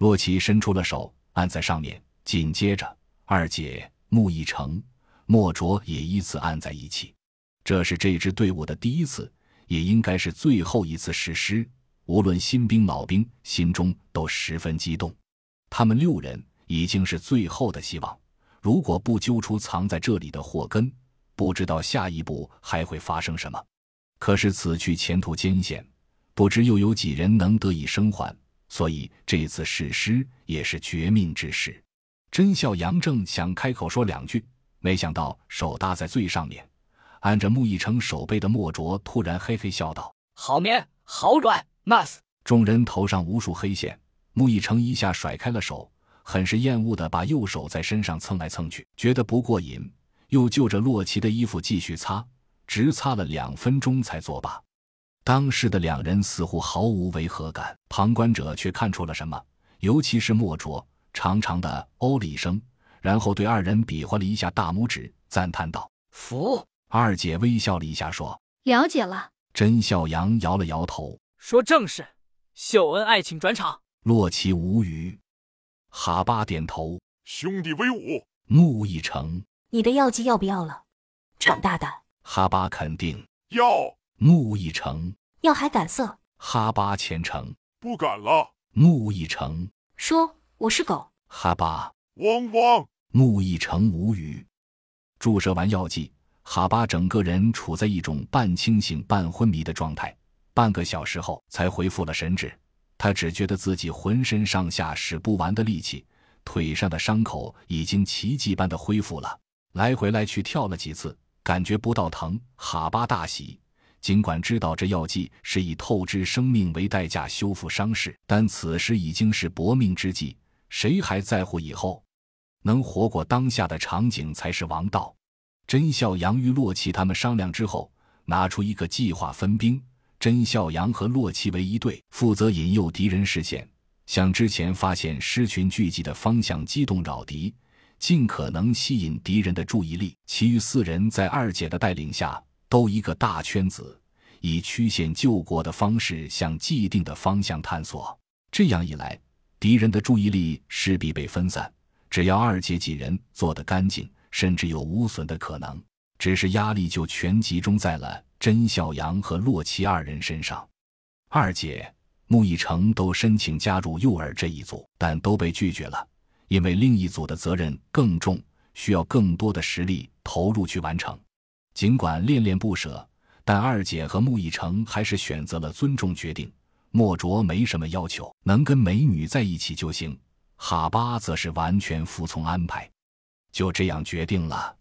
洛奇伸出了手，按在上面。紧接着，二姐穆一成、莫卓也依次按在一起。这是这支队伍的第一次，也应该是最后一次试师。无论新兵老兵，心中都十分激动。他们六人已经是最后的希望。如果不揪出藏在这里的祸根，不知道下一步还会发生什么。可是此去前途艰险，不知又有几人能得以生还。所以这次试师也是绝命之事。甄孝阳正想开口说两句，没想到手搭在最上面，按着穆义成手背的莫卓突然嘿嘿笑道：“好绵，好软，nice。”众人头上无数黑线，穆义成一下甩开了手，很是厌恶的把右手在身上蹭来蹭去，觉得不过瘾，又就着洛奇的衣服继续擦，直擦了两分钟才作罢。当时的两人似乎毫无违和感，旁观者却看出了什么，尤其是莫卓。长长的哦了一声，然后对二人比划了一下大拇指，赞叹道：“服。”二姐微笑了一下，说：“了解了。”甄笑阳摇了摇头，说：“正是。”秀恩爱，请转场。洛奇无语，哈巴点头，兄弟威武。木一成，你的药剂要不要了？长大的。哈巴肯定要。木一成，要还敢色？哈巴虔诚，不敢了。木一成，说。我是狗，哈巴，汪汪！木一成无语。注射完药剂，哈巴整个人处在一种半清醒半昏迷的状态，半个小时后才恢复了神智。他只觉得自己浑身上下使不完的力气，腿上的伤口已经奇迹般的恢复了。来回来去跳了几次，感觉不到疼。哈巴大喜，尽管知道这药剂是以透支生命为代价修复伤势，但此时已经是搏命之际。谁还在乎以后？能活过当下的场景才是王道。甄孝阳与洛奇他们商量之后，拿出一个计划，分兵。甄孝阳和洛奇为一队，负责引诱敌人视线，向之前发现狮群聚集的方向机动扰敌，尽可能吸引敌人的注意力。其余四人在二姐的带领下，兜一个大圈子，以曲线救国的方式向既定的方向探索。这样一来。敌人的注意力势必被分散，只要二姐几人做得干净，甚至有无损的可能。只是压力就全集中在了甄孝阳和洛奇二人身上。二姐穆一成都申请加入诱饵这一组，但都被拒绝了，因为另一组的责任更重，需要更多的实力投入去完成。尽管恋恋不舍，但二姐和穆逸成还是选择了尊重决定。莫卓没什么要求，能跟美女在一起就行。哈巴则是完全服从安排，就这样决定了。